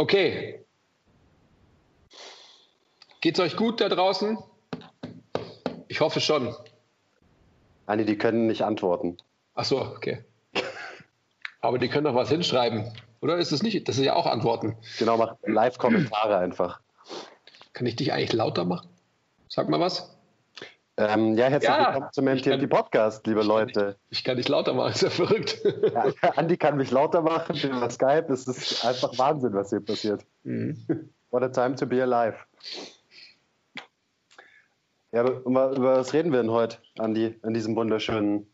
Okay. Geht's euch gut da draußen? Ich hoffe schon. Anni, die können nicht antworten. Ach so, okay. Aber die können doch was hinschreiben. Oder ist das nicht? Das ist ja auch Antworten. Genau, mach Live-Kommentare einfach. Kann ich dich eigentlich lauter machen? Sag mal was. Ähm, ja, herzlich ja, willkommen zum MTMT Podcast, liebe ich Leute. Kann, ich kann dich lauter machen, ist ja verrückt. Ja, Andi kann mich lauter machen über Skype. Es ist einfach Wahnsinn, was hier passiert. Mhm. What a time to be alive. Ja, über, über was reden wir denn heute, Andi, an diesem wunderschönen,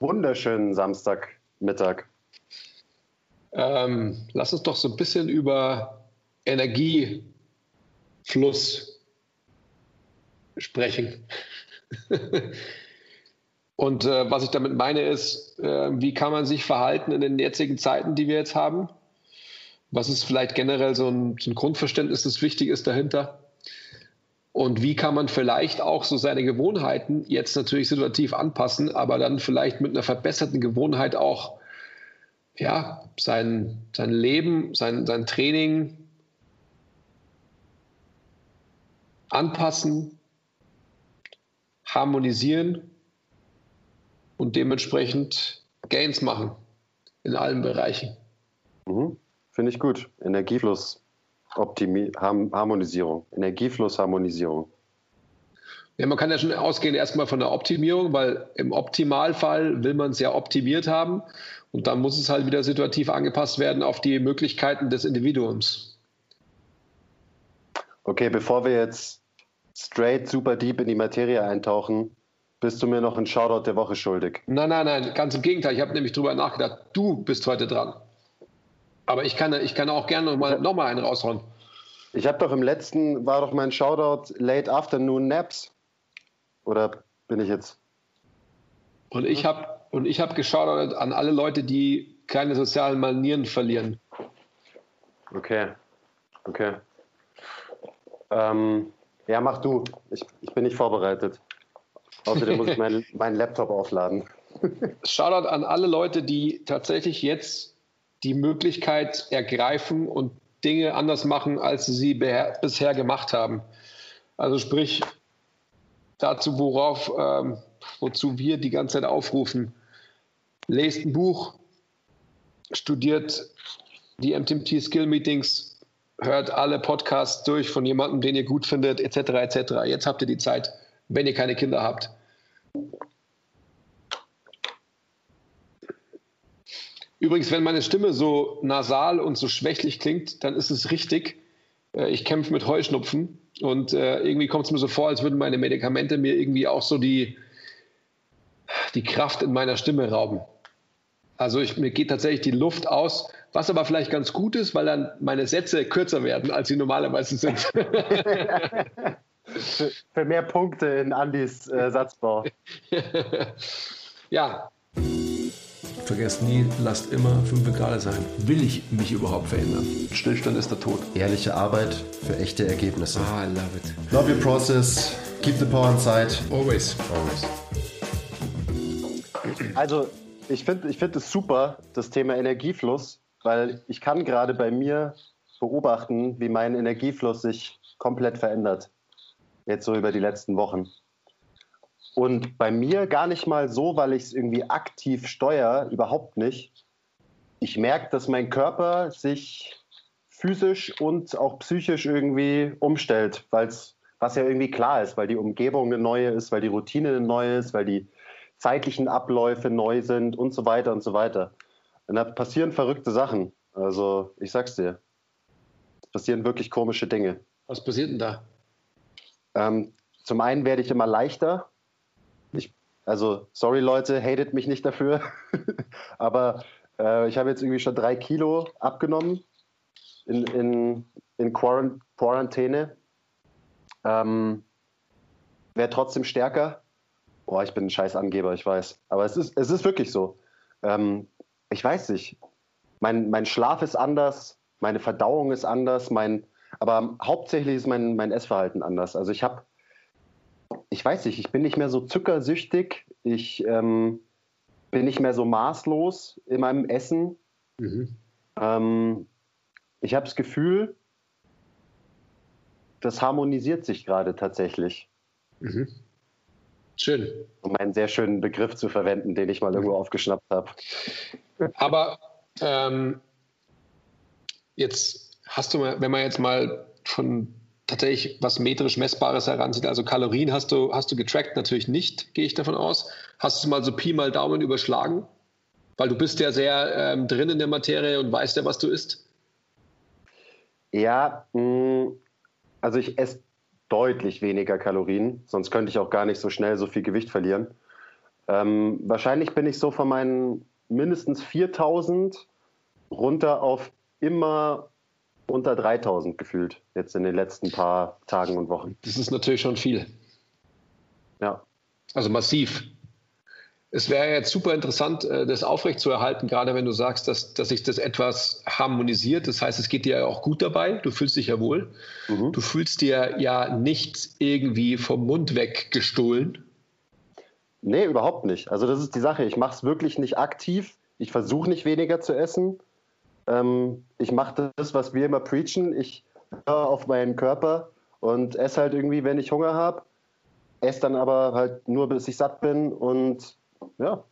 wunderschönen Samstagmittag? Ähm, lass uns doch so ein bisschen über Energiefluss sprechen. Und äh, was ich damit meine ist, äh, wie kann man sich verhalten in den jetzigen Zeiten, die wir jetzt haben? Was ist vielleicht generell so ein, so ein Grundverständnis, das wichtig ist dahinter? Und wie kann man vielleicht auch so seine Gewohnheiten jetzt natürlich situativ anpassen, aber dann vielleicht mit einer verbesserten Gewohnheit auch ja, sein, sein Leben, sein, sein Training anpassen, harmonisieren und dementsprechend Gains machen in allen Bereichen. Mhm. Finde ich gut. Energiefluss, Optimi Harmonisierung, Energieflussharmonisierung. Ja, man kann ja schon ausgehen erstmal von der Optimierung, weil im Optimalfall will man es ja optimiert haben und dann muss es halt wieder situativ angepasst werden auf die Möglichkeiten des Individuums. Okay, bevor wir jetzt straight super deep in die Materie eintauchen, bist du mir noch ein Shoutout der Woche schuldig. Nein, nein, nein, ganz im Gegenteil. Ich habe nämlich drüber nachgedacht. Du bist heute dran. Aber ich kann, ich kann auch gerne nochmal noch mal einen raushauen. Ich habe doch im letzten, war doch mein Shoutout Late Afternoon Naps. Oder bin ich jetzt? Und ich habe und ich habe geschaut an alle Leute, die keine sozialen Manieren verlieren. Okay, okay. Ähm, ja, mach du. Ich, ich bin nicht vorbereitet. Außerdem muss ich meinen mein Laptop aufladen. Shoutout an alle Leute, die tatsächlich jetzt die Möglichkeit ergreifen und Dinge anders machen, als sie sie bisher gemacht haben. Also sprich dazu, worauf, ähm, wozu wir die ganze Zeit aufrufen. Lest ein Buch, studiert die MTMT Skill Meetings, hört alle Podcasts durch von jemandem, den ihr gut findet, etc. etc. Jetzt habt ihr die Zeit, wenn ihr keine Kinder habt. Übrigens, wenn meine Stimme so nasal und so schwächlich klingt, dann ist es richtig. Äh, ich kämpfe mit Heuschnupfen und äh, irgendwie kommt es mir so vor, als würden meine Medikamente mir irgendwie auch so die, die Kraft in meiner Stimme rauben. Also ich, mir geht tatsächlich die Luft aus, was aber vielleicht ganz gut ist, weil dann meine Sätze kürzer werden, als sie normalerweise sind. für, für, mehr Punkte in Andys äh, Satzbau. ja. Vergesst nie, lasst immer fünf Grad sein. Will ich mich überhaupt verändern? Stillstand ist der Tod. Ehrliche Arbeit für echte Ergebnisse. Ah, I love it. Love your process. Keep the power inside. Always. Always. Also ich finde ich find es super, das Thema Energiefluss, weil ich kann gerade bei mir beobachten, wie mein Energiefluss sich komplett verändert. Jetzt so über die letzten Wochen. Und bei mir gar nicht mal so, weil ich es irgendwie aktiv steuere, überhaupt nicht. Ich merke, dass mein Körper sich physisch und auch psychisch irgendwie umstellt, weil's, was ja irgendwie klar ist, weil die Umgebung eine neue ist, weil die Routine eine neue ist, weil die zeitlichen Abläufe neu sind und so weiter und so weiter. Und da passieren verrückte Sachen. Also ich sag's dir, es passieren wirklich komische Dinge. Was passiert denn da? Ähm, zum einen werde ich immer leichter. Ich, also sorry Leute, hatet mich nicht dafür. Aber äh, ich habe jetzt irgendwie schon drei Kilo abgenommen in, in, in Quarantäne. Ähm, werde trotzdem stärker Boah, ich bin ein scheiß Angeber, ich weiß. Aber es ist, es ist wirklich so. Ähm, ich weiß nicht. Mein, mein Schlaf ist anders, meine Verdauung ist anders, mein, aber hauptsächlich ist mein, mein Essverhalten anders. Also ich habe, ich weiß nicht, ich bin nicht mehr so zuckersüchtig, ich ähm, bin nicht mehr so maßlos in meinem Essen. Mhm. Ähm, ich habe das Gefühl, das harmonisiert sich gerade tatsächlich. Mhm. Schön. Um einen sehr schönen Begriff zu verwenden, den ich mal irgendwo mhm. aufgeschnappt habe. Aber ähm, jetzt hast du, mal, wenn man jetzt mal von tatsächlich was metrisch Messbares heranzieht, also Kalorien hast du, hast du getrackt, natürlich nicht, gehe ich davon aus. Hast du mal so Pi mal Daumen überschlagen? Weil du bist ja sehr ähm, drin in der Materie und weißt ja, was du isst. Ja, mh, mm, also ich esse deutlich weniger Kalorien, sonst könnte ich auch gar nicht so schnell so viel Gewicht verlieren. Ähm, wahrscheinlich bin ich so von meinen mindestens 4000 runter auf immer unter 3000 gefühlt, jetzt in den letzten paar Tagen und Wochen. Das ist natürlich schon viel. Ja. Also massiv. Es wäre jetzt super interessant, äh, das aufrechtzuerhalten, gerade wenn du sagst, dass, dass sich das etwas harmonisiert. Das heißt, es geht dir ja auch gut dabei. Du fühlst dich ja wohl. Mhm. Du fühlst dir ja nichts irgendwie vom Mund weg gestohlen. Nee, überhaupt nicht. Also das ist die Sache. Ich mache es wirklich nicht aktiv. Ich versuche nicht weniger zu essen. Ähm, ich mache das, was wir immer preachen. Ich höre auf meinen Körper und esse halt irgendwie, wenn ich Hunger habe. Esse dann aber halt nur, bis ich satt bin und ja,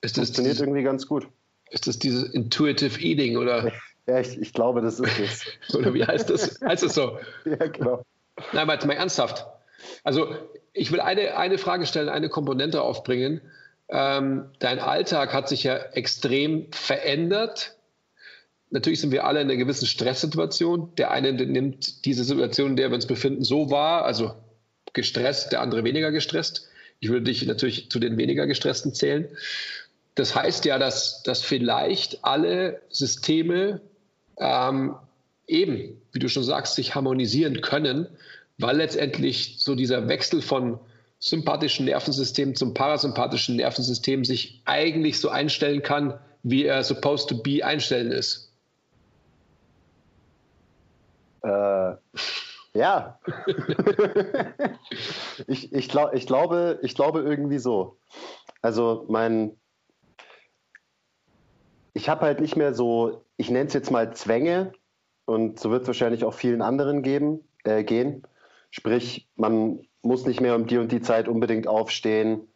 ist das funktioniert irgendwie ganz gut. Ist das dieses Intuitive Eating oder? Ja, ich, ich glaube, das ist es. oder wie heißt das? heißt das so? ja, genau. Nein, jetzt mal ernsthaft. Also ich will eine, eine Frage stellen, eine Komponente aufbringen. Ähm, dein Alltag hat sich ja extrem verändert. Natürlich sind wir alle in einer gewissen Stresssituation. Der eine nimmt diese Situation, in der wir uns befinden, so wahr, also gestresst, der andere weniger gestresst. Ich würde dich natürlich zu den weniger gestressten zählen. Das heißt ja, dass, dass vielleicht alle Systeme ähm, eben, wie du schon sagst, sich harmonisieren können, weil letztendlich so dieser Wechsel von sympathischen Nervensystem zum parasympathischen Nervensystem sich eigentlich so einstellen kann, wie er supposed to be einstellen ist. Äh, ja. ich, ich, glaub, ich, glaube, ich glaube irgendwie so. Also mein, ich habe halt nicht mehr so, ich nenne es jetzt mal Zwänge und so wird es wahrscheinlich auch vielen anderen geben, äh, gehen. Sprich, man muss nicht mehr um die und die Zeit unbedingt aufstehen,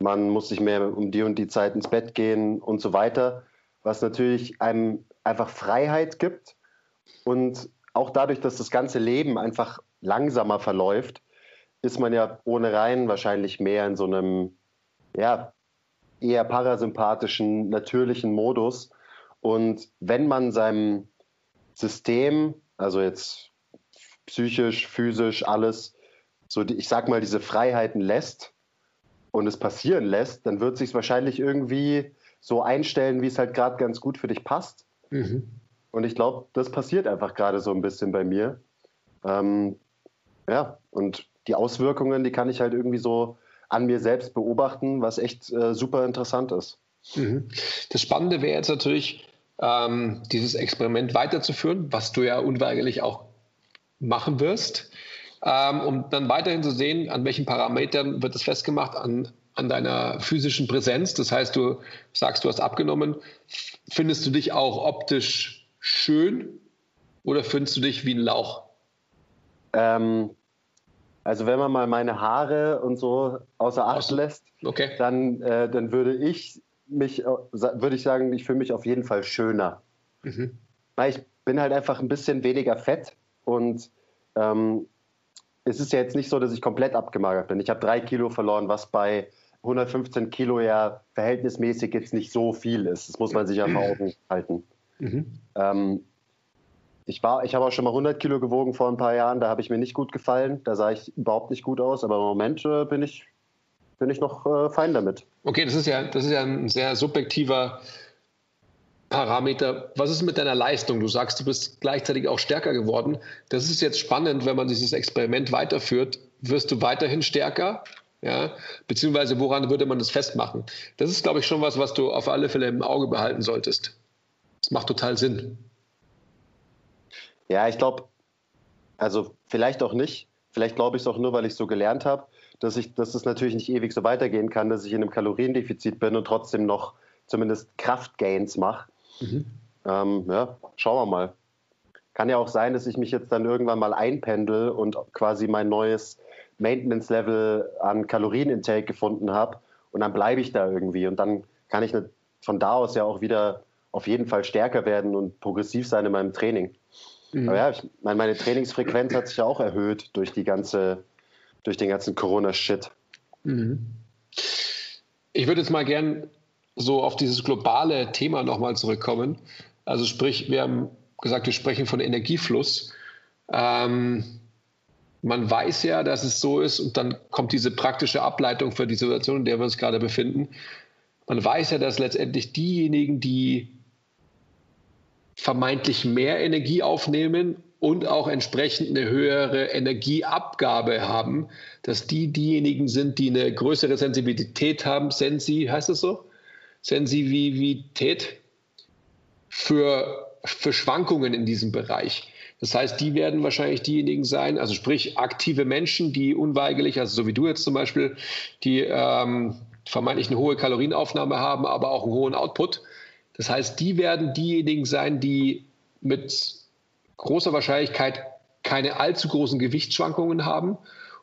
man muss nicht mehr um die und die Zeit ins Bett gehen und so weiter, was natürlich einem einfach Freiheit gibt und auch dadurch, dass das ganze Leben einfach langsamer verläuft, ist man ja ohne rein wahrscheinlich mehr in so einem, ja, eher parasympathischen, natürlichen Modus. Und wenn man seinem System, also jetzt psychisch, physisch, alles, so die, ich sag mal, diese Freiheiten lässt und es passieren lässt, dann wird sich wahrscheinlich irgendwie so einstellen, wie es halt gerade ganz gut für dich passt. Mhm. Und ich glaube, das passiert einfach gerade so ein bisschen bei mir. Ähm, ja, und die Auswirkungen, die kann ich halt irgendwie so an mir selbst beobachten, was echt äh, super interessant ist. Mhm. Das Spannende wäre jetzt natürlich, ähm, dieses Experiment weiterzuführen, was du ja unweigerlich auch machen wirst, ähm, um dann weiterhin zu sehen, an welchen Parametern wird es festgemacht, an, an deiner physischen Präsenz. Das heißt, du sagst, du hast abgenommen. Findest du dich auch optisch schön oder findest du dich wie ein Lauch? Ähm, also wenn man mal meine Haare und so außer Acht lässt, okay. dann, äh, dann würde ich mich, äh, würde ich sagen, ich fühle mich auf jeden Fall schöner. Mhm. Weil ich bin halt einfach ein bisschen weniger fett und ähm, es ist ja jetzt nicht so, dass ich komplett abgemagert bin. Ich habe drei Kilo verloren, was bei 115 Kilo ja verhältnismäßig jetzt nicht so viel ist. Das muss man sich ja vor Augen halten. Mhm. Ähm, ich ich habe auch schon mal 100 Kilo gewogen vor ein paar Jahren, da habe ich mir nicht gut gefallen, da sah ich überhaupt nicht gut aus, aber im Moment äh, bin, ich, bin ich noch äh, fein damit. Okay, das ist, ja, das ist ja ein sehr subjektiver Parameter. Was ist mit deiner Leistung? Du sagst, du bist gleichzeitig auch stärker geworden. Das ist jetzt spannend, wenn man dieses Experiment weiterführt. Wirst du weiterhin stärker? Ja, beziehungsweise woran würde man das festmachen? Das ist, glaube ich, schon was, was du auf alle Fälle im Auge behalten solltest. Das macht total Sinn. Ja, ich glaube, also vielleicht auch nicht. Vielleicht glaube ich es auch nur, weil ich so gelernt habe, dass ich, dass es natürlich nicht ewig so weitergehen kann, dass ich in einem Kaloriendefizit bin und trotzdem noch zumindest Kraftgains mache. Mhm. Ähm, ja, schauen wir mal. kann ja auch sein, dass ich mich jetzt dann irgendwann mal einpendel und quasi mein neues Maintenance-Level an Kalorienintake gefunden habe und dann bleibe ich da irgendwie und dann kann ich von da aus ja auch wieder auf jeden Fall stärker werden und progressiv sein in meinem Training. Mhm. Aber ja, ich meine, meine Trainingsfrequenz hat sich ja auch erhöht durch die ganze, durch den ganzen Corona-Shit. Mhm. Ich würde jetzt mal gern so auf dieses globale Thema nochmal zurückkommen. Also sprich, wir haben gesagt, wir sprechen von Energiefluss. Ähm, man weiß ja, dass es so ist und dann kommt diese praktische Ableitung für die Situation, in der wir uns gerade befinden. Man weiß ja, dass letztendlich diejenigen, die vermeintlich mehr Energie aufnehmen und auch entsprechend eine höhere Energieabgabe haben, dass die diejenigen sind, die eine größere Sensibilität haben, Sensi, heißt das so? Sensitivität für, für Schwankungen in diesem Bereich. Das heißt, die werden wahrscheinlich diejenigen sein, also sprich aktive Menschen, die unweigerlich, also so wie du jetzt zum Beispiel, die ähm, vermeintlich eine hohe Kalorienaufnahme haben, aber auch einen hohen Output. Das heißt, die werden diejenigen sein, die mit großer Wahrscheinlichkeit keine allzu großen Gewichtsschwankungen haben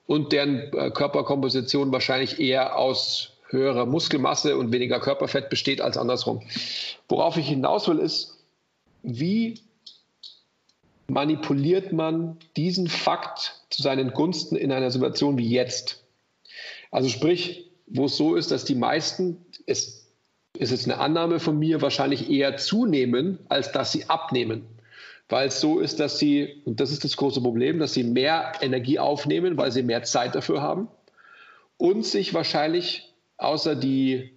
und deren äh, Körperkomposition wahrscheinlich eher aus höherer Muskelmasse und weniger Körperfett besteht als andersrum. Worauf ich hinaus will, ist, wie manipuliert man diesen Fakt zu seinen Gunsten in einer Situation wie jetzt? Also sprich, wo es so ist, dass die meisten, es ist jetzt eine Annahme von mir, wahrscheinlich eher zunehmen, als dass sie abnehmen. Weil es so ist, dass sie, und das ist das große Problem, dass sie mehr Energie aufnehmen, weil sie mehr Zeit dafür haben und sich wahrscheinlich außer die,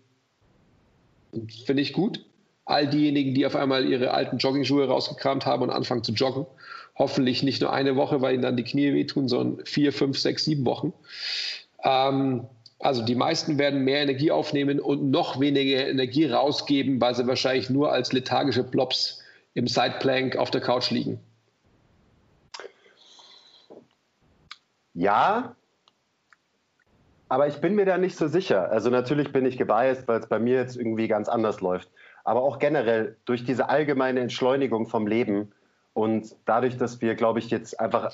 finde ich gut, all diejenigen, die auf einmal ihre alten Jogging-Schuhe rausgekramt haben und anfangen zu joggen, hoffentlich nicht nur eine Woche, weil ihnen dann die Knie wehtun, sondern vier, fünf, sechs, sieben Wochen. Ähm, also die meisten werden mehr Energie aufnehmen und noch weniger Energie rausgeben, weil sie wahrscheinlich nur als lethargische Plops im Sideplank auf der Couch liegen. Ja, aber ich bin mir da nicht so sicher. Also natürlich bin ich gebiased, weil es bei mir jetzt irgendwie ganz anders läuft. Aber auch generell durch diese allgemeine Entschleunigung vom Leben und dadurch, dass wir, glaube ich, jetzt einfach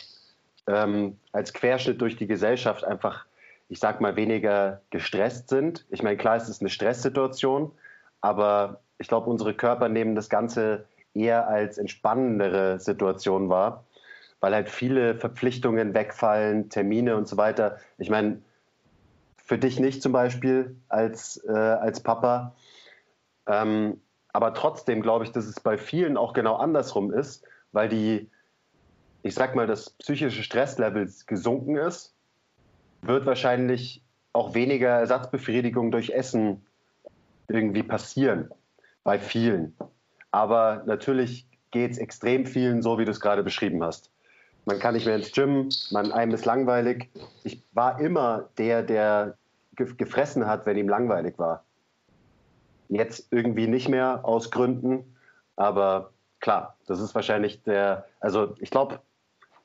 ähm, als Querschnitt durch die Gesellschaft einfach, ich sag mal, weniger gestresst sind. Ich meine, klar, es ist eine Stresssituation, aber ich glaube, unsere Körper nehmen das Ganze eher als entspannendere Situation wahr, weil halt viele Verpflichtungen wegfallen, Termine und so weiter. Ich meine, für dich nicht zum Beispiel als, äh, als Papa. Ähm, aber trotzdem glaube ich, dass es bei vielen auch genau andersrum ist, weil die, ich sag mal, das psychische Stresslevel gesunken ist, wird wahrscheinlich auch weniger Ersatzbefriedigung durch Essen irgendwie passieren. Bei vielen. Aber natürlich geht es extrem vielen so, wie du es gerade beschrieben hast man kann nicht mehr ins Gym, man einem ist langweilig. Ich war immer der, der gefressen hat, wenn ihm langweilig war. Jetzt irgendwie nicht mehr aus Gründen, aber klar, das ist wahrscheinlich der, also ich glaube,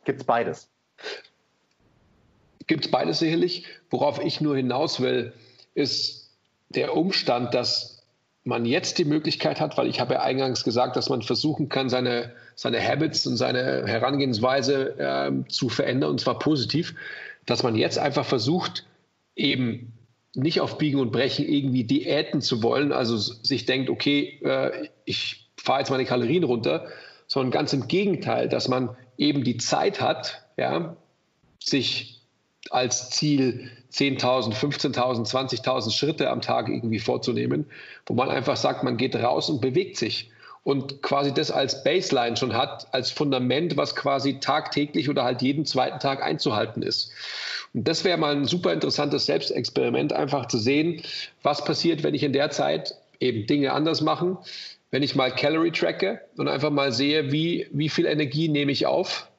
gibt es beides. Gibt es beides sicherlich. Worauf ich nur hinaus will, ist der Umstand, dass man jetzt die Möglichkeit hat, weil ich habe ja eingangs gesagt, dass man versuchen kann, seine, seine Habits und seine Herangehensweise äh, zu verändern, und zwar positiv, dass man jetzt einfach versucht, eben nicht auf Biegen und Brechen irgendwie Diäten zu wollen, also sich denkt, okay, äh, ich fahre jetzt meine Kalorien runter, sondern ganz im Gegenteil, dass man eben die Zeit hat, ja, sich als Ziel 10.000, 15.000, 20.000 Schritte am Tag irgendwie vorzunehmen, wo man einfach sagt, man geht raus und bewegt sich und quasi das als Baseline schon hat, als Fundament, was quasi tagtäglich oder halt jeden zweiten Tag einzuhalten ist. Und das wäre mal ein super interessantes Selbstexperiment, einfach zu sehen, was passiert, wenn ich in der Zeit eben Dinge anders mache, wenn ich mal Calorie tracke und einfach mal sehe, wie, wie viel Energie nehme ich auf,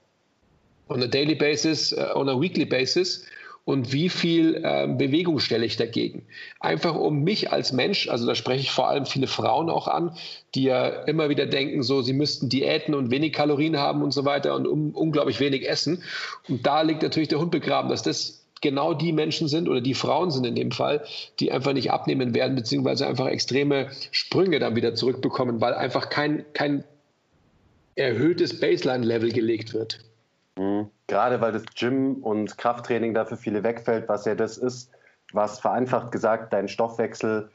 on a daily basis, uh, on a weekly basis und wie viel äh, Bewegung stelle ich dagegen. Einfach um mich als Mensch, also da spreche ich vor allem viele Frauen auch an, die ja immer wieder denken, so sie müssten Diäten und wenig Kalorien haben und so weiter und um, unglaublich wenig essen. Und da liegt natürlich der Hund begraben, dass das genau die Menschen sind oder die Frauen sind in dem Fall, die einfach nicht abnehmen werden, beziehungsweise einfach extreme Sprünge dann wieder zurückbekommen, weil einfach kein, kein erhöhtes Baseline-Level gelegt wird. Mhm. Gerade weil das Gym und Krafttraining dafür viele wegfällt, was ja das ist, was vereinfacht gesagt deinen Stoffwechsel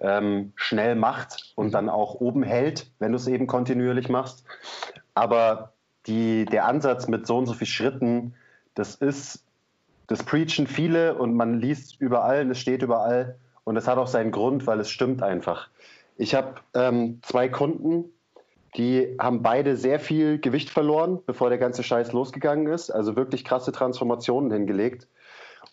ähm, schnell macht und dann auch oben hält, wenn du es eben kontinuierlich machst. Aber die, der Ansatz mit so und so vielen Schritten, das ist, das preachen viele und man liest überall, es steht überall und es hat auch seinen Grund, weil es stimmt einfach. Ich habe ähm, zwei Kunden, die haben beide sehr viel Gewicht verloren, bevor der ganze Scheiß losgegangen ist. Also wirklich krasse Transformationen hingelegt.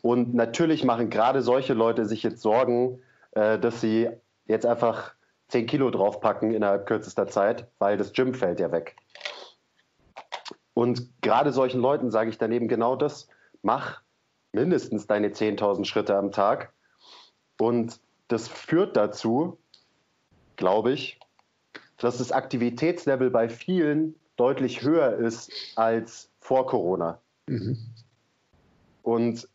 Und natürlich machen gerade solche Leute sich jetzt Sorgen, äh, dass sie jetzt einfach 10 Kilo draufpacken innerhalb kürzester Zeit, weil das Gym fällt ja weg. Und gerade solchen Leuten sage ich dann eben genau das, mach mindestens deine 10.000 Schritte am Tag. Und das führt dazu, glaube ich, dass das Aktivitätslevel bei vielen deutlich höher ist als vor Corona. Mhm. Und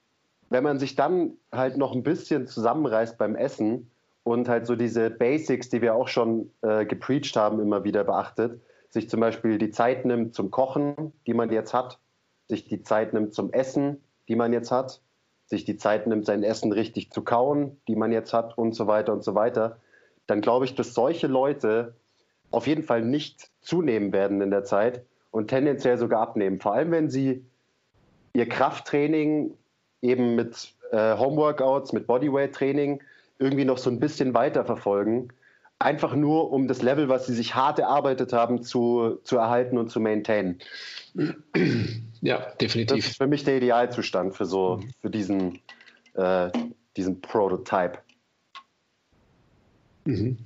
wenn man sich dann halt noch ein bisschen zusammenreißt beim Essen und halt so diese Basics, die wir auch schon äh, gepreacht haben, immer wieder beachtet, sich zum Beispiel die Zeit nimmt zum Kochen, die man jetzt hat, sich die Zeit nimmt zum Essen, die man jetzt hat, sich die Zeit nimmt, sein Essen richtig zu kauen, die man jetzt hat und so weiter und so weiter, dann glaube ich, dass solche Leute auf jeden Fall nicht zunehmen werden in der Zeit und tendenziell sogar abnehmen. Vor allem, wenn sie ihr Krafttraining eben mit äh, Homeworkouts, mit Bodyweight-Training irgendwie noch so ein bisschen weiter verfolgen. Einfach nur, um das Level, was sie sich hart erarbeitet haben, zu, zu erhalten und zu maintainen. Ja, definitiv. Das ist für mich der Idealzustand für so, für diesen, äh, diesen Prototype. Mhm.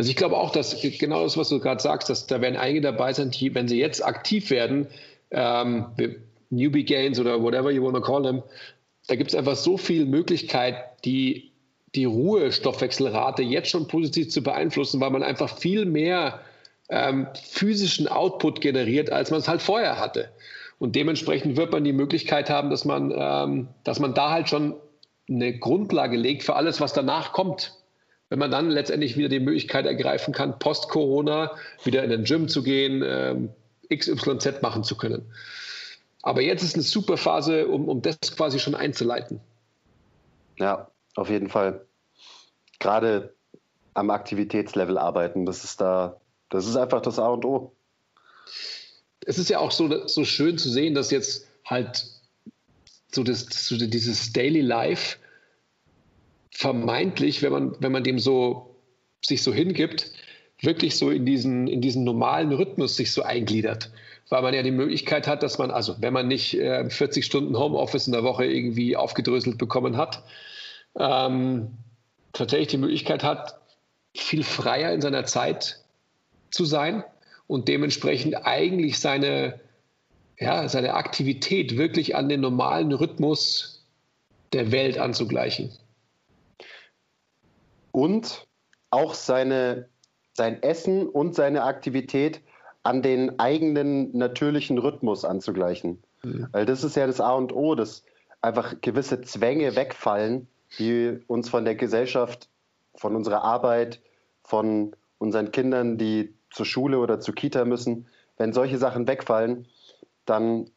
Also ich glaube auch, dass genau das, was du gerade sagst, dass da werden einige dabei sein, die, wenn sie jetzt aktiv werden, ähm, Newbie Gains oder whatever you want to call them, da gibt es einfach so viel Möglichkeit, die, die Ruhestoffwechselrate jetzt schon positiv zu beeinflussen, weil man einfach viel mehr ähm, physischen Output generiert, als man es halt vorher hatte. Und dementsprechend wird man die Möglichkeit haben, dass man, ähm, dass man da halt schon eine Grundlage legt für alles, was danach kommt. Wenn man dann letztendlich wieder die Möglichkeit ergreifen kann, post-Corona wieder in den Gym zu gehen, ähm, XYZ machen zu können. Aber jetzt ist eine super Phase, um, um das quasi schon einzuleiten. Ja, auf jeden Fall. Gerade am Aktivitätslevel arbeiten, das ist da, das ist einfach das A und O. Es ist ja auch so, so schön zu sehen, dass jetzt halt so, das, so dieses Daily Life vermeintlich, wenn man, wenn man dem so sich so hingibt, wirklich so in diesen, in diesen normalen Rhythmus sich so eingliedert weil man ja die Möglichkeit hat, dass man, also wenn man nicht äh, 40 Stunden Homeoffice in der Woche irgendwie aufgedröselt bekommen hat, ähm, tatsächlich die Möglichkeit hat, viel freier in seiner Zeit zu sein und dementsprechend eigentlich seine, ja, seine Aktivität wirklich an den normalen Rhythmus der Welt anzugleichen. Und auch seine, sein Essen und seine Aktivität an den eigenen natürlichen Rhythmus anzugleichen. Mhm. Weil das ist ja das A und O, dass einfach gewisse Zwänge wegfallen, die uns von der Gesellschaft, von unserer Arbeit, von unseren Kindern, die zur Schule oder zur Kita müssen. Wenn solche Sachen wegfallen, dann,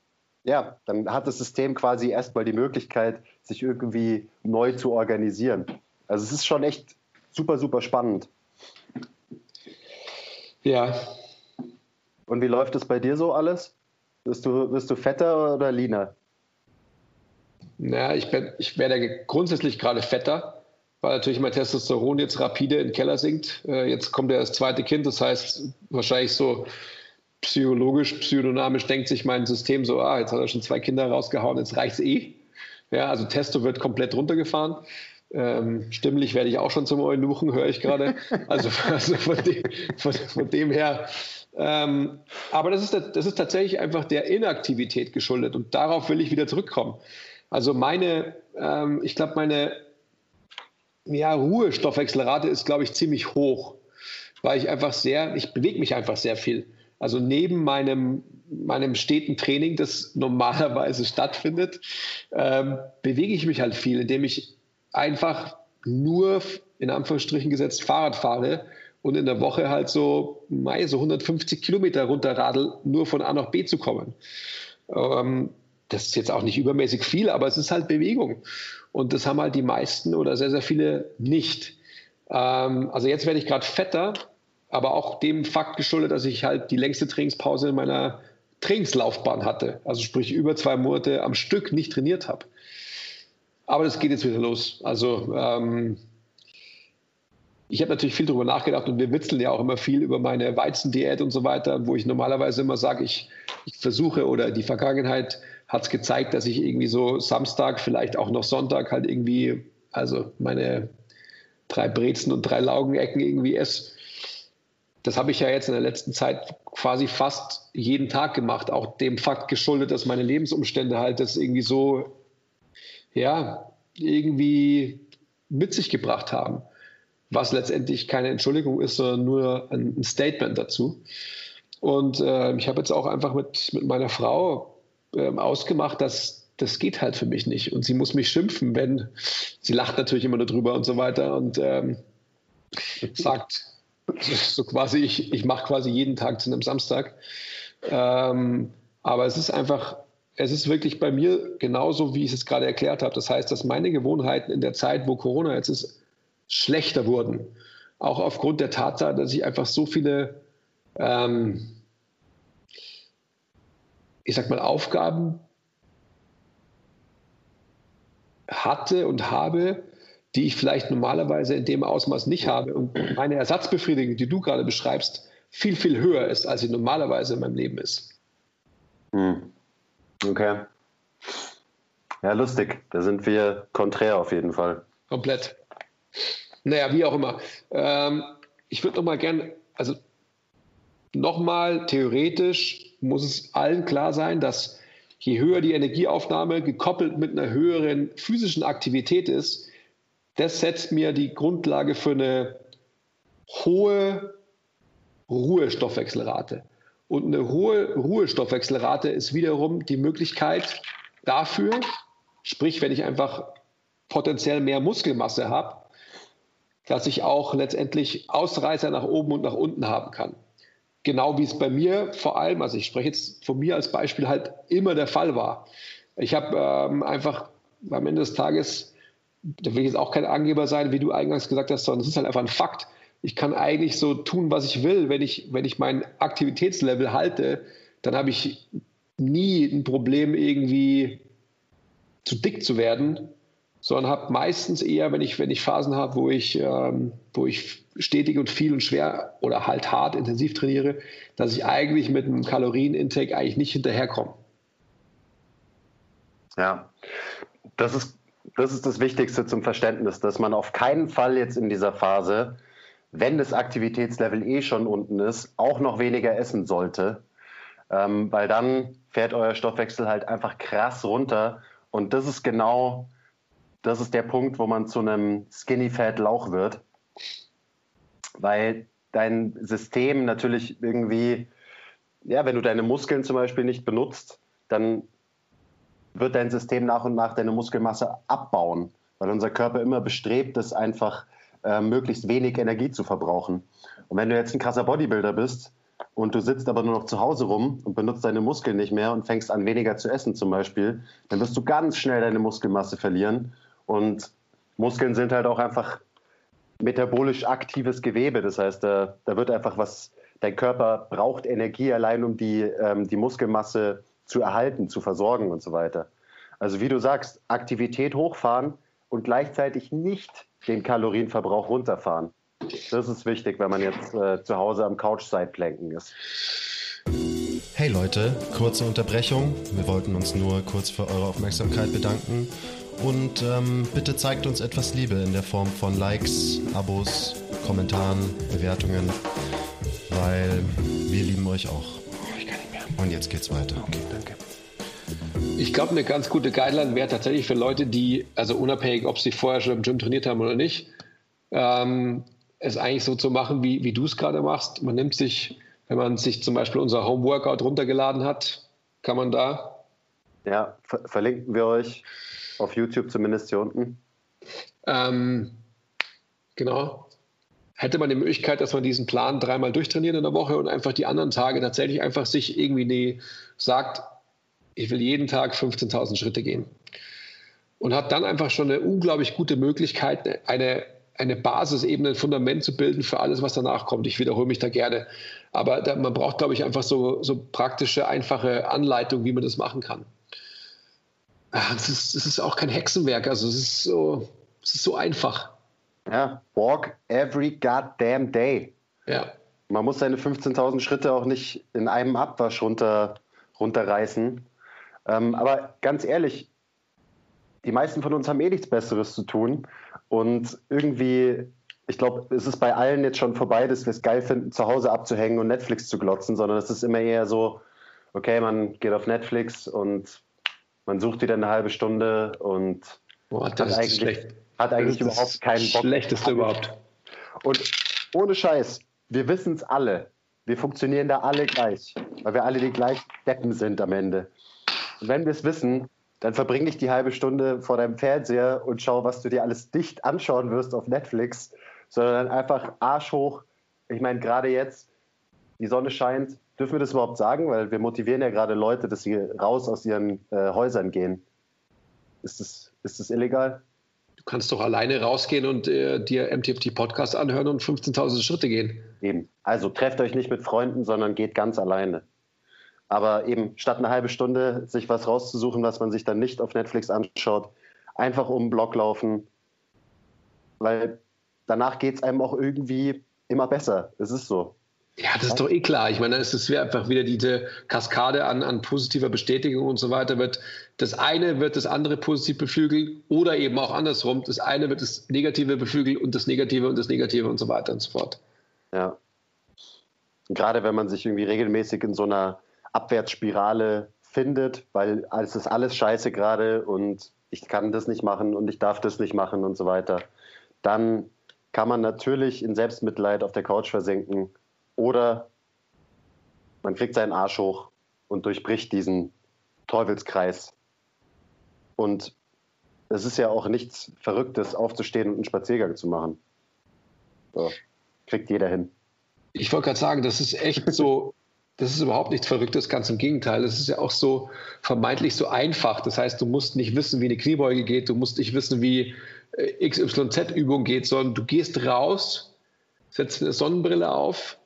ja, dann hat das System quasi erstmal die Möglichkeit, sich irgendwie neu zu organisieren. Also es ist schon echt super, super spannend. Ja, und wie läuft es bei dir so alles? Bist du, bist du fetter oder leaner? Naja, ich, bin, ich werde grundsätzlich gerade fetter, weil natürlich mein Testosteron jetzt rapide in den Keller sinkt. Äh, jetzt kommt ja das zweite Kind, das heißt wahrscheinlich so psychologisch, psychodynamisch denkt sich mein System so, ah, jetzt hat er schon zwei Kinder rausgehauen, jetzt reicht es eh. Ja, also Testo wird komplett runtergefahren. Ähm, stimmlich werde ich auch schon zum Eunuchen, höre ich gerade. Also, also von, dem, von, von, dem, her ähm, aber das ist, das ist tatsächlich einfach der Inaktivität geschuldet und darauf will ich wieder zurückkommen. Also meine, ähm, ich glaube, meine ja, Ruhestoffwechselrate ist, glaube ich, ziemlich hoch, weil ich einfach sehr, ich bewege mich einfach sehr viel. Also neben meinem, meinem steten Training, das normalerweise stattfindet, ähm, bewege ich mich halt viel, indem ich einfach nur in Anführungsstrichen gesetzt Fahrrad fahre und in der Woche halt so, mei, so 150 Kilometer runterradel, nur von A nach B zu kommen. Ähm, das ist jetzt auch nicht übermäßig viel, aber es ist halt Bewegung. Und das haben halt die meisten oder sehr, sehr viele nicht. Ähm, also jetzt werde ich gerade fetter, aber auch dem Fakt geschuldet, dass ich halt die längste Trainingspause in meiner Trainingslaufbahn hatte. Also sprich über zwei Monate am Stück nicht trainiert habe. Aber das geht jetzt wieder los. Also ähm, ich habe natürlich viel darüber nachgedacht und wir witzeln ja auch immer viel über meine Weizendiät und so weiter, wo ich normalerweise immer sage, ich, ich versuche oder die Vergangenheit hat es gezeigt, dass ich irgendwie so Samstag, vielleicht auch noch Sonntag halt irgendwie, also meine drei Brezen und drei Laugenecken irgendwie esse. Das habe ich ja jetzt in der letzten Zeit quasi fast jeden Tag gemacht, auch dem Fakt geschuldet, dass meine Lebensumstände halt das irgendwie so, ja, irgendwie mit sich gebracht haben. Was letztendlich keine Entschuldigung ist, sondern nur ein Statement dazu. Und äh, ich habe jetzt auch einfach mit, mit meiner Frau äh, ausgemacht, dass das geht halt für mich nicht. Und sie muss mich schimpfen, wenn sie lacht natürlich immer nur drüber und so weiter und ähm, sagt so quasi, ich, ich mache quasi jeden Tag zu einem Samstag. Ähm, aber es ist einfach, es ist wirklich bei mir genauso, wie ich es gerade erklärt habe. Das heißt, dass meine Gewohnheiten in der Zeit, wo Corona jetzt ist, schlechter wurden. Auch aufgrund der Tatsache, dass ich einfach so viele, ähm, ich sag mal, Aufgaben hatte und habe, die ich vielleicht normalerweise in dem Ausmaß nicht habe. Und meine Ersatzbefriedigung, die du gerade beschreibst, viel, viel höher ist, als sie normalerweise in meinem Leben ist. Hm. Okay. Ja, lustig. Da sind wir konträr auf jeden Fall. Komplett. Naja, wie auch immer. Ähm, ich würde noch mal gerne, also nochmal theoretisch muss es allen klar sein, dass je höher die Energieaufnahme gekoppelt mit einer höheren physischen Aktivität ist, das setzt mir die Grundlage für eine hohe Ruhestoffwechselrate. Und eine hohe Ruhestoffwechselrate ist wiederum die Möglichkeit dafür, sprich, wenn ich einfach potenziell mehr Muskelmasse habe, dass ich auch letztendlich Ausreißer nach oben und nach unten haben kann. Genau wie es bei mir vor allem, also ich spreche jetzt von mir als Beispiel, halt immer der Fall war. Ich habe ähm, einfach am Ende des Tages, da will ich jetzt auch kein Angeber sein, wie du eingangs gesagt hast, sondern es ist halt einfach ein Fakt. Ich kann eigentlich so tun, was ich will. Wenn ich, wenn ich mein Aktivitätslevel halte, dann habe ich nie ein Problem, irgendwie zu dick zu werden, sondern habe meistens eher, wenn ich, wenn ich Phasen habe, wo ich, ähm, wo ich stetig und viel und schwer oder halt hart intensiv trainiere, dass ich eigentlich mit einem Kalorienintake eigentlich nicht hinterherkomme. Ja, das ist, das ist das Wichtigste zum Verständnis, dass man auf keinen Fall jetzt in dieser Phase, wenn das Aktivitätslevel eh schon unten ist, auch noch weniger essen sollte, ähm, weil dann fährt euer Stoffwechsel halt einfach krass runter. Und das ist genau das ist der Punkt, wo man zu einem Skinny Fat Lauch wird, weil dein System natürlich irgendwie, ja, wenn du deine Muskeln zum Beispiel nicht benutzt, dann wird dein System nach und nach deine Muskelmasse abbauen, weil unser Körper immer bestrebt ist, einfach äh, möglichst wenig Energie zu verbrauchen. Und wenn du jetzt ein krasser Bodybuilder bist und du sitzt aber nur noch zu Hause rum und benutzt deine Muskeln nicht mehr und fängst an weniger zu essen zum Beispiel, dann wirst du ganz schnell deine Muskelmasse verlieren und Muskeln sind halt auch einfach metabolisch aktives Gewebe. Das heißt, da, da wird einfach was, dein Körper braucht Energie allein, um die, ähm, die Muskelmasse zu erhalten, zu versorgen und so weiter. Also wie du sagst, Aktivität hochfahren und gleichzeitig nicht den Kalorienverbrauch runterfahren. Das ist wichtig, wenn man jetzt äh, zu Hause am Couch-Side-Planken ist. Hey Leute, kurze Unterbrechung. Wir wollten uns nur kurz für eure Aufmerksamkeit bedanken und ähm, bitte zeigt uns etwas Liebe in der Form von Likes, Abos, Kommentaren, Bewertungen, weil wir lieben euch auch. Ich kann nicht mehr. Und jetzt geht's weiter. Okay, danke. Ich glaube, eine ganz gute Guideline wäre tatsächlich für Leute, die, also unabhängig, ob sie vorher schon im Gym trainiert haben oder nicht, ähm, es eigentlich so zu machen, wie, wie du es gerade machst. Man nimmt sich, wenn man sich zum Beispiel unser Home Workout runtergeladen hat, kann man da. Ja, ver verlinken wir euch auf YouTube zumindest hier unten. Ähm, genau. hätte man die Möglichkeit, dass man diesen Plan dreimal durchtrainiert in der Woche und einfach die anderen Tage tatsächlich einfach sich irgendwie nee, sagt, ich will jeden Tag 15.000 Schritte gehen. Und hat dann einfach schon eine unglaublich gute Möglichkeit, eine, eine Basis, eben ein Fundament zu bilden für alles, was danach kommt. Ich wiederhole mich da gerne. Aber da, man braucht, glaube ich, einfach so, so praktische, einfache Anleitungen, wie man das machen kann. Es ist, ist auch kein Hexenwerk. Also es ist so, es ist so einfach. Ja, walk every goddamn day. Ja. Man muss seine 15.000 Schritte auch nicht in einem Abwasch runter, runterreißen. Ähm, aber ganz ehrlich, die meisten von uns haben eh nichts Besseres zu tun. Und irgendwie, ich glaube, es ist bei allen jetzt schon vorbei, dass wir es geil finden, zu Hause abzuhängen und Netflix zu glotzen, sondern es ist immer eher so, okay, man geht auf Netflix und man sucht wieder eine halbe Stunde und Boah, hat eigentlich, schlecht. Hat eigentlich überhaupt keinen Bock. Schlechteste überhaupt. Und ohne Scheiß, wir wissen es alle. Wir funktionieren da alle gleich, weil wir alle die gleichen Deppen sind am Ende. Wenn wir es wissen, dann verbringe ich die halbe Stunde vor deinem Fernseher und schaue, was du dir alles dicht anschauen wirst auf Netflix, sondern einfach Arsch hoch. Ich meine, gerade jetzt, die Sonne scheint, dürfen wir das überhaupt sagen? Weil wir motivieren ja gerade Leute, dass sie raus aus ihren äh, Häusern gehen. Ist das, ist das illegal? Du kannst doch alleine rausgehen und äh, dir MTFT Podcast anhören und 15.000 Schritte gehen. Eben. Also trefft euch nicht mit Freunden, sondern geht ganz alleine. Aber eben statt eine halbe Stunde sich was rauszusuchen, was man sich dann nicht auf Netflix anschaut, einfach um den Block laufen, weil danach geht es einem auch irgendwie immer besser. Es ist so. Ja, das ist doch eh klar. Ich meine, es ist einfach wieder diese Kaskade an, an positiver Bestätigung und so weiter. Wird das eine wird das andere positiv beflügeln oder eben auch andersrum. Das eine wird das Negative beflügeln und das Negative und das Negative und so weiter und so fort. Ja. Gerade wenn man sich irgendwie regelmäßig in so einer Abwärtsspirale findet, weil es ist alles scheiße gerade und ich kann das nicht machen und ich darf das nicht machen und so weiter, dann kann man natürlich in Selbstmitleid auf der Couch versinken oder man kriegt seinen Arsch hoch und durchbricht diesen Teufelskreis. Und es ist ja auch nichts Verrücktes, aufzustehen und einen Spaziergang zu machen. So, kriegt jeder hin. Ich wollte gerade sagen, das ist echt so das ist überhaupt nichts Verrücktes, ganz im Gegenteil. Es ist ja auch so vermeintlich so einfach. Das heißt, du musst nicht wissen, wie eine Kniebeuge geht, du musst nicht wissen, wie äh, XYZ-Übung geht, sondern du gehst raus, setzt eine Sonnenbrille auf,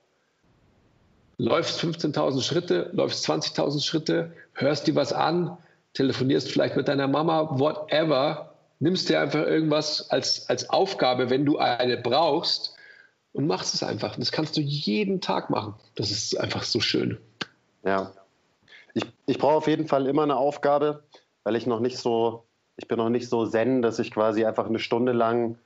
läufst 15.000 Schritte, läufst 20.000 Schritte, hörst dir was an, telefonierst vielleicht mit deiner Mama, whatever, nimmst dir einfach irgendwas als, als Aufgabe, wenn du eine brauchst und machst es einfach. Das kannst du jeden Tag machen. Das ist einfach so schön. Ja. Ich, ich brauche auf jeden Fall immer eine Aufgabe, weil ich noch nicht so, ich bin noch nicht so zen, dass ich quasi einfach eine Stunde lang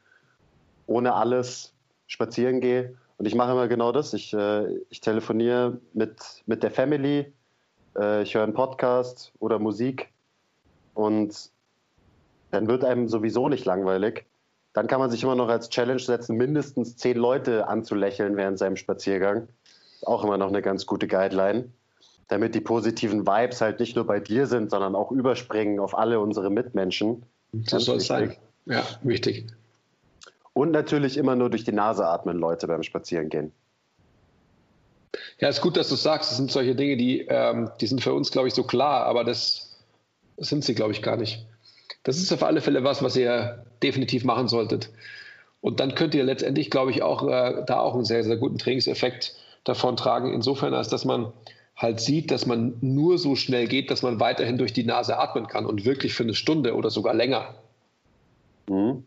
ohne alles spazieren gehe. Und ich mache immer genau das. Ich, äh, ich telefoniere mit, mit der Family, äh, ich höre einen Podcast oder Musik und dann wird einem sowieso nicht langweilig. Dann kann man sich immer noch als Challenge setzen, mindestens zehn Leute anzulächeln während seinem Spaziergang. Auch immer noch eine ganz gute Guideline, damit die positiven Vibes halt nicht nur bei dir sind, sondern auch überspringen auf alle unsere Mitmenschen. Das soll es sein. Ja, wichtig. Und natürlich immer nur durch die Nase atmen, Leute beim Spazierengehen. Ja, ist gut, dass du sagst. Das sind solche Dinge, die, ähm, die sind für uns, glaube ich, so klar, aber das sind sie, glaube ich, gar nicht. Das ist auf alle Fälle was, was ihr definitiv machen solltet. Und dann könnt ihr letztendlich, glaube ich, auch äh, da auch einen sehr, sehr guten Trainingseffekt davon tragen. Insofern, als dass man halt sieht, dass man nur so schnell geht, dass man weiterhin durch die Nase atmen kann und wirklich für eine Stunde oder sogar länger. Mhm.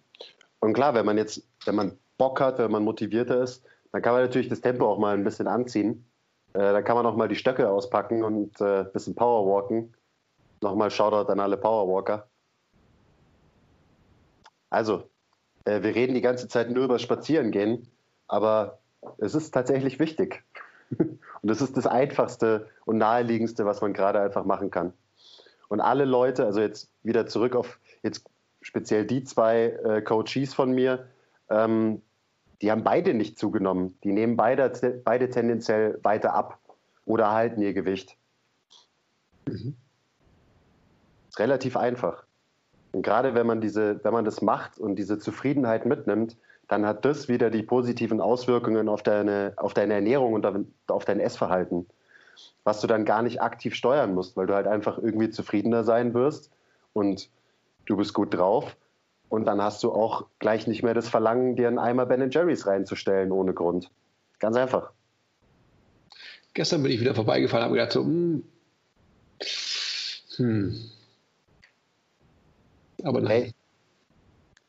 Und klar, wenn man jetzt, wenn man Bock hat, wenn man motivierter ist, dann kann man natürlich das Tempo auch mal ein bisschen anziehen. Äh, dann kann man auch mal die Stöcke auspacken und äh, ein bisschen Powerwalken. Nochmal Shoutout an alle Powerwalker. Also, äh, wir reden die ganze Zeit nur über Spazierengehen, aber es ist tatsächlich wichtig. und es ist das Einfachste und Naheliegendste, was man gerade einfach machen kann. Und alle Leute, also jetzt wieder zurück auf jetzt speziell die zwei äh, Coaches von mir, ähm, die haben beide nicht zugenommen. Die nehmen beide, beide tendenziell weiter ab oder halten ihr Gewicht. Mhm. Ist relativ einfach. Und gerade wenn man diese, wenn man das macht und diese Zufriedenheit mitnimmt, dann hat das wieder die positiven Auswirkungen auf deine, auf deine Ernährung und auf dein Essverhalten, was du dann gar nicht aktiv steuern musst, weil du halt einfach irgendwie zufriedener sein wirst und du bist gut drauf und dann hast du auch gleich nicht mehr das Verlangen, dir einen Eimer Ben Jerry's reinzustellen ohne Grund. Ganz einfach. Gestern bin ich wieder vorbeigefahren und habe gedacht, so, hm, hm. Aber nein. Hey,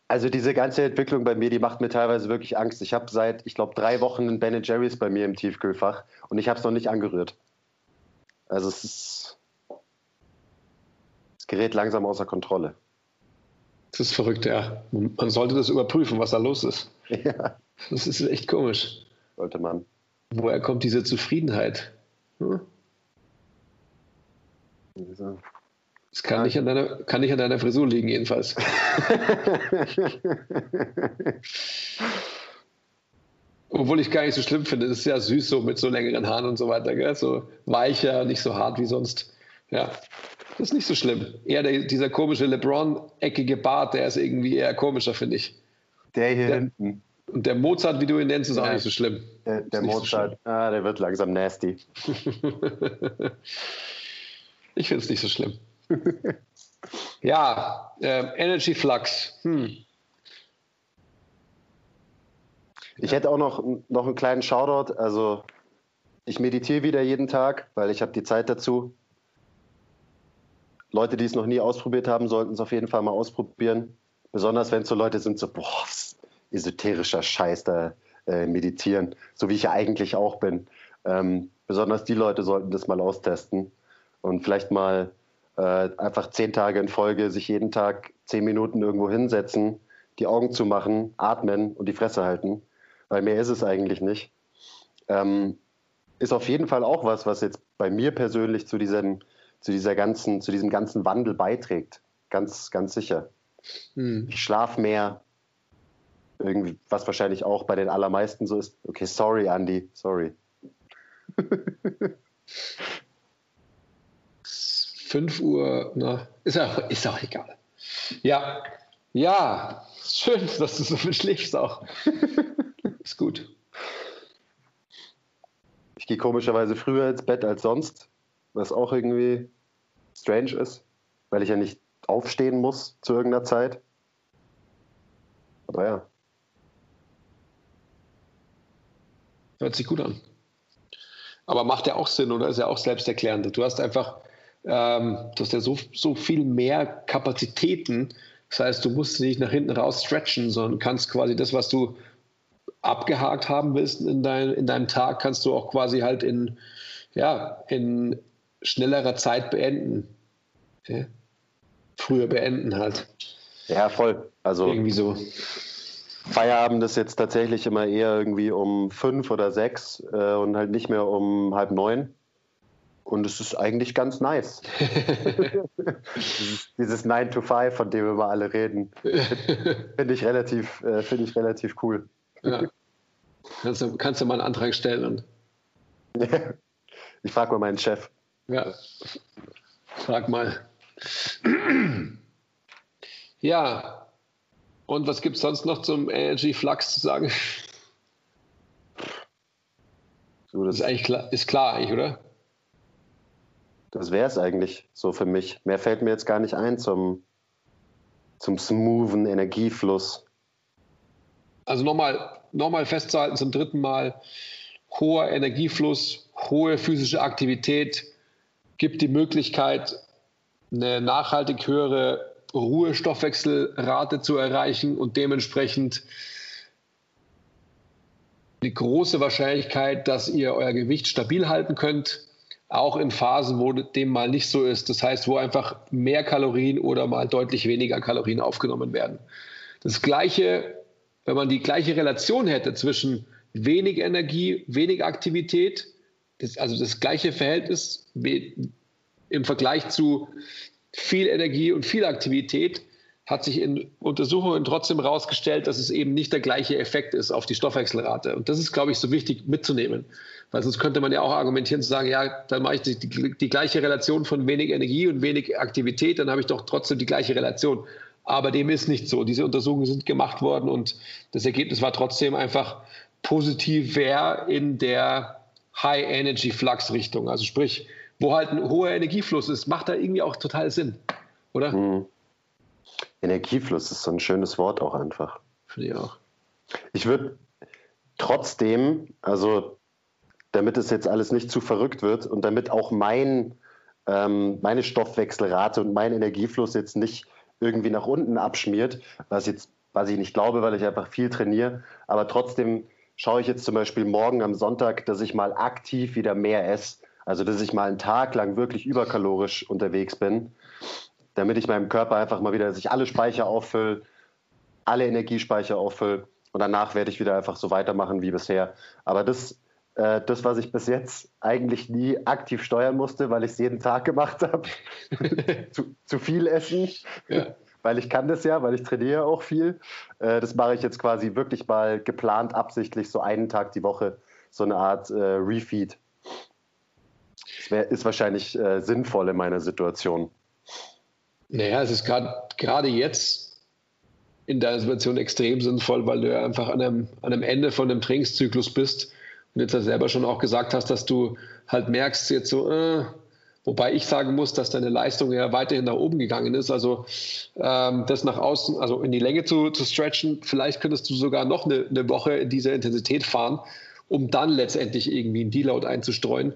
also diese ganze Entwicklung bei mir, die macht mir teilweise wirklich Angst. Ich habe seit, ich glaube, drei Wochen einen Ben Jerry's bei mir im Tiefkühlfach und ich habe es noch nicht angerührt. Also es ist, es gerät langsam außer Kontrolle. Das ist verrückt, ja. Man sollte das überprüfen, was da los ist. Ja. Das ist echt komisch. Sollte man. Woher kommt diese Zufriedenheit? Hm? Das kann, nicht an deiner, kann nicht an deiner Frisur liegen, jedenfalls. Obwohl ich gar nicht so schlimm finde. Das ist ja süß so mit so längeren Haaren und so weiter. Gell? So weicher, nicht so hart wie sonst. Ja, das ist nicht so schlimm. Eher der, dieser komische LeBron-eckige Bart, der ist irgendwie eher komischer, finde ich. Der hier der, hinten. Und der Mozart, wie du ihn nennst, ist ja, auch nicht so schlimm. Der, der Mozart, so ah, der wird langsam nasty. ich finde es nicht so schlimm. ja, äh, Energy Flux. Hm. Ich hätte auch noch, noch einen kleinen Shoutout. Also ich meditiere wieder jeden Tag, weil ich habe die Zeit dazu. Leute, die es noch nie ausprobiert haben, sollten es auf jeden Fall mal ausprobieren. Besonders wenn es so Leute sind, so, boah, esoterischer Scheiß da äh, meditieren, so wie ich ja eigentlich auch bin. Ähm, besonders die Leute sollten das mal austesten und vielleicht mal äh, einfach zehn Tage in Folge sich jeden Tag zehn Minuten irgendwo hinsetzen, die Augen zu machen, atmen und die Fresse halten, weil mehr ist es eigentlich nicht. Ähm, ist auf jeden Fall auch was, was jetzt bei mir persönlich zu diesem, zu dieser ganzen, zu diesem ganzen Wandel beiträgt. Ganz, ganz sicher. Hm. Ich schlafe mehr. Irgendwie, was wahrscheinlich auch bei den allermeisten so ist. Okay, sorry, Andy, sorry. 5 Uhr, na, ist auch, ist auch egal. Ja, ja, schön, dass du so viel schläfst auch. ist gut. Ich gehe komischerweise früher ins Bett als sonst, was auch irgendwie strange ist, weil ich ja nicht aufstehen muss zu irgendeiner Zeit. Aber ja. Hört sich gut an. Aber macht ja auch Sinn, oder? Ist ja auch selbsterklärend. Du hast einfach ähm, du hast ja so, so viel mehr Kapazitäten. Das heißt, du musst nicht nach hinten raus stretchen, sondern kannst quasi das, was du abgehakt haben willst in, dein, in deinem Tag, kannst du auch quasi halt in, ja, in schnellerer Zeit beenden. Ja? Früher beenden halt. Ja, voll. Also irgendwie so. Feierabend ist jetzt tatsächlich immer eher irgendwie um fünf oder sechs äh, und halt nicht mehr um halb neun. Und es ist eigentlich ganz nice. dieses, 9 to 5, von dem wir alle reden, finde ich, relativ, äh, find ich relativ cool. Ja. Kannst, du, kannst du mal einen Antrag stellen? Und ich frage mal meinen Chef. Ja, frag mal. ja, und was gibt es sonst noch zum Energy Flux zu sagen? So, das ist eigentlich klar, ist klar eigentlich, oder? Das wäre es eigentlich so für mich. Mehr fällt mir jetzt gar nicht ein zum, zum smoothen Energiefluss. Also nochmal noch mal festzuhalten zum dritten Mal, hoher Energiefluss, hohe physische Aktivität gibt die Möglichkeit, eine nachhaltig höhere Ruhestoffwechselrate zu erreichen und dementsprechend eine große Wahrscheinlichkeit, dass ihr euer Gewicht stabil halten könnt auch in Phasen, wo dem mal nicht so ist. Das heißt, wo einfach mehr Kalorien oder mal deutlich weniger Kalorien aufgenommen werden. Das Gleiche, wenn man die gleiche Relation hätte zwischen wenig Energie, wenig Aktivität, das, also das gleiche Verhältnis im Vergleich zu viel Energie und viel Aktivität, hat sich in Untersuchungen trotzdem herausgestellt, dass es eben nicht der gleiche Effekt ist auf die Stoffwechselrate. Und das ist, glaube ich, so wichtig mitzunehmen. Weil sonst könnte man ja auch argumentieren zu sagen, ja, dann mache ich die, die, die gleiche Relation von wenig Energie und wenig Aktivität, dann habe ich doch trotzdem die gleiche Relation. Aber dem ist nicht so. Diese Untersuchungen sind gemacht worden und das Ergebnis war trotzdem einfach positiv, wer in der High-Energy-Flux-Richtung, also sprich, wo halt ein hoher Energiefluss ist, macht da irgendwie auch total Sinn, oder? Mhm. Energiefluss ist so ein schönes Wort auch einfach. Finde ich auch. Ich würde trotzdem, also damit es jetzt alles nicht zu verrückt wird und damit auch mein, ähm, meine Stoffwechselrate und mein Energiefluss jetzt nicht irgendwie nach unten abschmiert, was jetzt, was ich nicht glaube, weil ich einfach viel trainiere, aber trotzdem schaue ich jetzt zum Beispiel morgen am Sonntag, dass ich mal aktiv wieder mehr esse. Also dass ich mal einen Tag lang wirklich überkalorisch unterwegs bin, damit ich meinem Körper einfach mal wieder, dass alle Speicher auffülle, alle Energiespeicher auffülle und danach werde ich wieder einfach so weitermachen wie bisher. Aber das, äh, das was ich bis jetzt eigentlich nie aktiv steuern musste, weil ich es jeden Tag gemacht habe, zu, zu, viel essen. Ja weil ich kann das ja, weil ich trainiere auch viel. Äh, das mache ich jetzt quasi wirklich mal geplant, absichtlich so einen Tag die Woche, so eine Art äh, Refeed. Das wär, ist wahrscheinlich äh, sinnvoll in meiner Situation. Naja, es ist gerade jetzt in deiner Situation extrem sinnvoll, weil du ja einfach an einem, an einem Ende von einem Trainingszyklus bist und jetzt ja selber schon auch gesagt hast, dass du halt merkst, jetzt so, äh, Wobei ich sagen muss, dass deine Leistung ja weiterhin nach oben gegangen ist. Also ähm, das nach außen, also in die Länge zu, zu stretchen, vielleicht könntest du sogar noch eine, eine Woche in dieser Intensität fahren, um dann letztendlich irgendwie einen Deload einzustreuen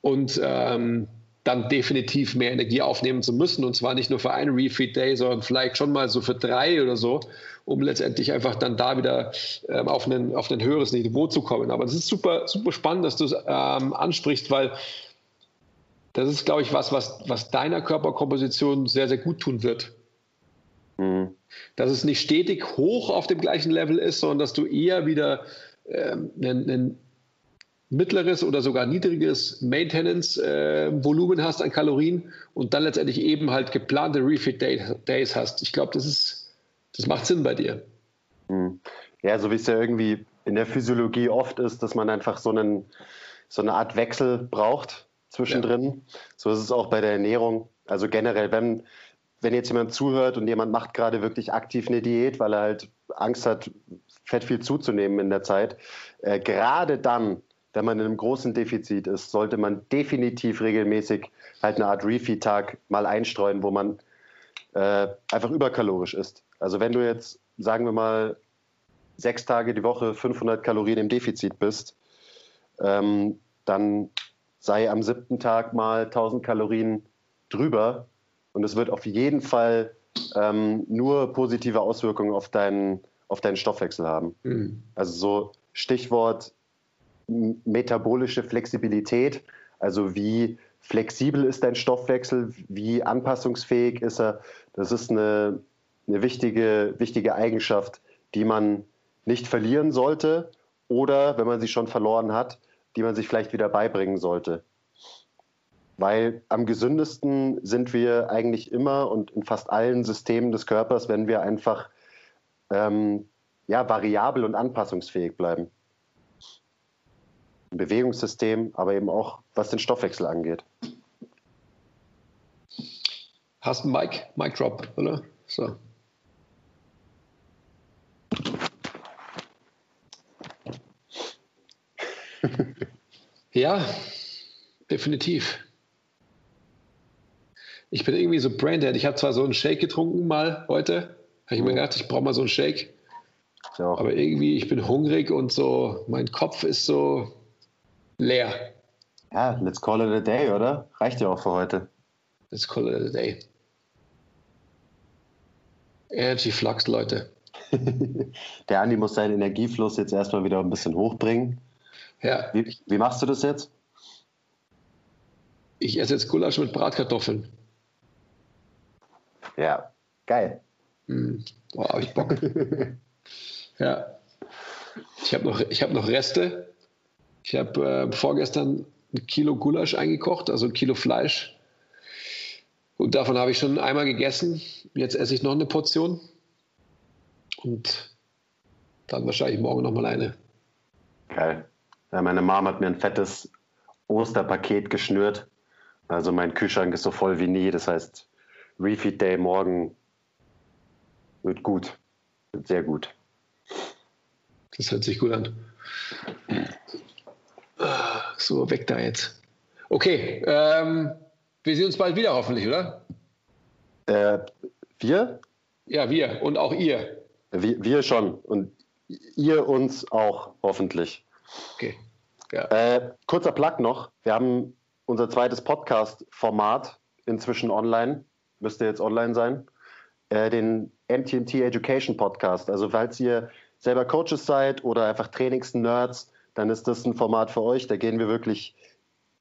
und ähm, dann definitiv mehr Energie aufnehmen zu müssen. Und zwar nicht nur für einen Refeed Day, sondern vielleicht schon mal so für drei oder so, um letztendlich einfach dann da wieder ähm, auf, einen, auf ein höheres Niveau zu kommen. Aber das ist super, super spannend, dass du es ähm, ansprichst, weil das ist, glaube ich, was, was, was deiner Körperkomposition sehr, sehr gut tun wird. Mhm. Dass es nicht stetig hoch auf dem gleichen Level ist, sondern dass du eher wieder ähm, ein, ein mittleres oder sogar niedriges Maintenance-Volumen äh, hast an Kalorien und dann letztendlich eben halt geplante Refit-Days hast. Ich glaube, das ist, das macht Sinn bei dir. Mhm. Ja, so wie es ja irgendwie in der Physiologie oft ist, dass man einfach so, einen, so eine Art Wechsel braucht zwischendrin. Ja. So ist es auch bei der Ernährung. Also generell, wenn, wenn jetzt jemand zuhört und jemand macht gerade wirklich aktiv eine Diät, weil er halt Angst hat, fett viel zuzunehmen in der Zeit, äh, gerade dann, wenn man in einem großen Defizit ist, sollte man definitiv regelmäßig halt eine Art Refeed-Tag mal einstreuen, wo man äh, einfach überkalorisch ist. Also wenn du jetzt, sagen wir mal, sechs Tage die Woche 500 Kalorien im Defizit bist, ähm, dann sei am siebten Tag mal 1000 Kalorien drüber und es wird auf jeden Fall ähm, nur positive Auswirkungen auf deinen, auf deinen Stoffwechsel haben. Mhm. Also so Stichwort metabolische Flexibilität, also wie flexibel ist dein Stoffwechsel, wie anpassungsfähig ist er. Das ist eine, eine wichtige, wichtige Eigenschaft, die man nicht verlieren sollte oder, wenn man sie schon verloren hat, die man sich vielleicht wieder beibringen sollte. Weil am gesündesten sind wir eigentlich immer und in fast allen Systemen des Körpers, wenn wir einfach ähm, ja, variabel und anpassungsfähig bleiben. Im Bewegungssystem, aber eben auch was den Stoffwechsel angeht. Hast du einen Mic, Mic Drop, oder? So. Ja, definitiv. Ich bin irgendwie so braindead. Ich habe zwar so einen Shake getrunken mal heute. Habe ich mir mhm. gedacht, ich brauche mal so einen Shake. Ja. Aber irgendwie, ich bin hungrig und so, mein Kopf ist so leer. Ja, let's call it a day, oder? Reicht ja auch für heute. Let's call it a day. Energy Flux, Leute. Der Andi muss seinen Energiefluss jetzt erstmal wieder ein bisschen hochbringen. Ja. Wie, wie machst du das jetzt? Ich esse jetzt Gulasch mit Bratkartoffeln. Ja, geil. Hm, boah, hab ich Bock. ja. Ich habe noch, hab noch Reste. Ich habe äh, vorgestern ein Kilo Gulasch eingekocht, also ein Kilo Fleisch. Und davon habe ich schon einmal gegessen. Jetzt esse ich noch eine Portion. Und dann wahrscheinlich morgen noch mal eine. Geil. Ja, meine Mom hat mir ein fettes Osterpaket geschnürt. Also mein Kühlschrank ist so voll wie nie. Das heißt, Refeed Day morgen Wird gut. Wird sehr gut. Das hört sich gut an. So, weg da jetzt. Okay, ähm, wir sehen uns bald wieder hoffentlich, oder? Äh, wir? Ja, wir und auch ihr. Wir, wir schon und ihr uns auch hoffentlich. Okay. Ja. Äh, kurzer Plug noch. Wir haben unser zweites Podcast-Format inzwischen online. Müsste jetzt online sein. Äh, den MTNT Education Podcast. Also falls ihr selber Coaches seid oder einfach Trainings-Nerds, dann ist das ein Format für euch. Da gehen wir wirklich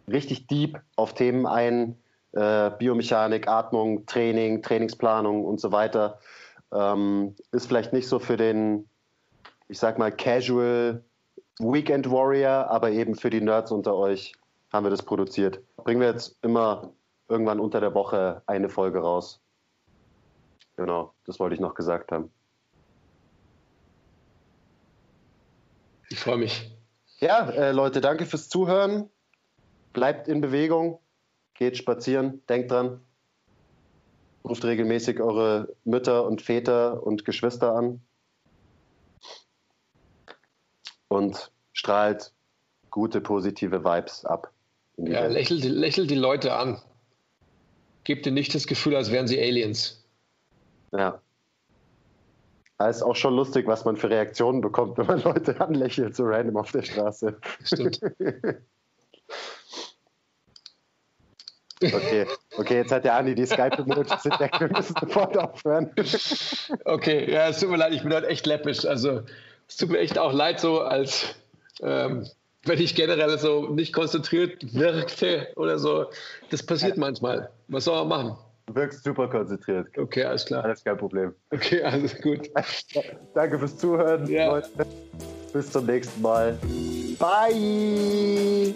richtig deep auf Themen ein. Äh, Biomechanik, Atmung, Training, Trainingsplanung und so weiter. Ähm, ist vielleicht nicht so für den, ich sag mal, Casual Weekend Warrior, aber eben für die Nerds unter euch haben wir das produziert. Bringen wir jetzt immer irgendwann unter der Woche eine Folge raus. Genau, das wollte ich noch gesagt haben. Ich freue mich. Ja, äh, Leute, danke fürs Zuhören. Bleibt in Bewegung, geht spazieren, denkt dran. Ruft regelmäßig eure Mütter und Väter und Geschwister an. Und strahlt gute, positive Vibes ab. Ja, lächelt, lächelt die Leute an. Gebt ihnen nicht das Gefühl, als wären sie Aliens. Ja. Es ist auch schon lustig, was man für Reaktionen bekommt, wenn man Leute anlächelt, so random auf der Straße. Stimmt. Okay, okay, jetzt hat der Andi die Skype-Emojis entdeckt. Wir müssen sofort aufhören. Okay, ja, es tut mir leid, ich bin heute echt läppisch. Also, es tut mir echt auch leid, so als ähm, wenn ich generell so nicht konzentriert wirkte oder so. Das passiert manchmal. Was soll man machen? Du wirkst super konzentriert. Okay, alles klar. Alles kein Problem. Okay, alles gut. Danke fürs Zuhören, Ja. Leute. Bis zum nächsten Mal. Bye.